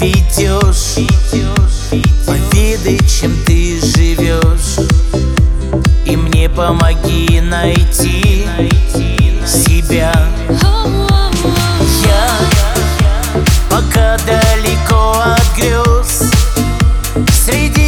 ведешь Поведай, чем ты живешь И мне помоги найти себя. Я пока далеко от грез Среди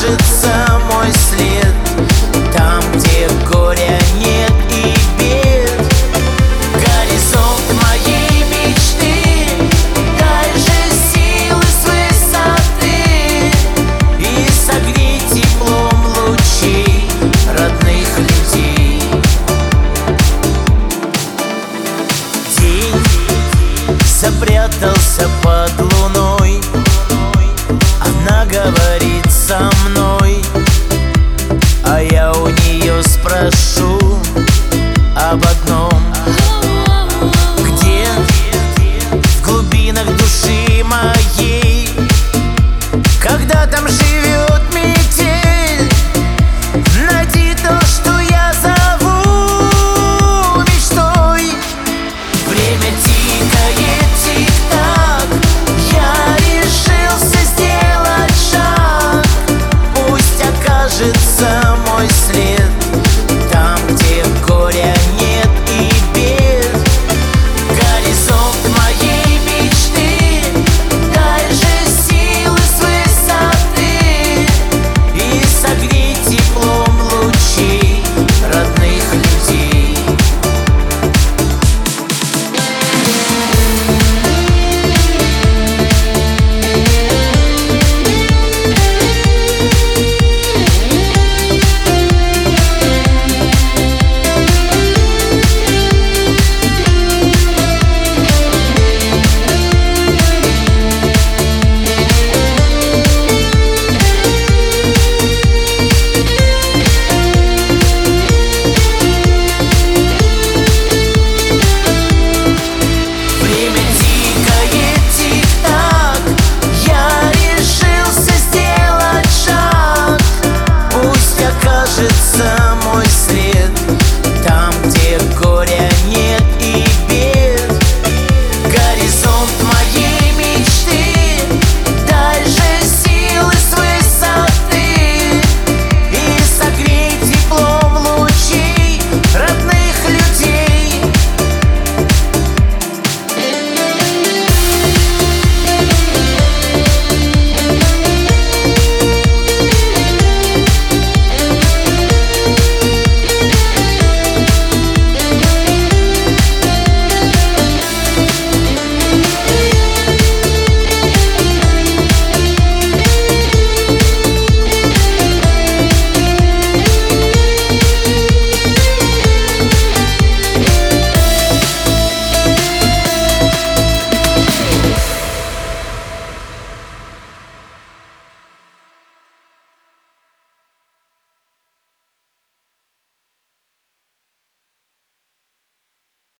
окажется мой след Там, где горя нет и бед. Горизонт моей мечты Дай же силы с высоты И согрей теплом лучей родных людей. День запрятался под луной Она говорит bad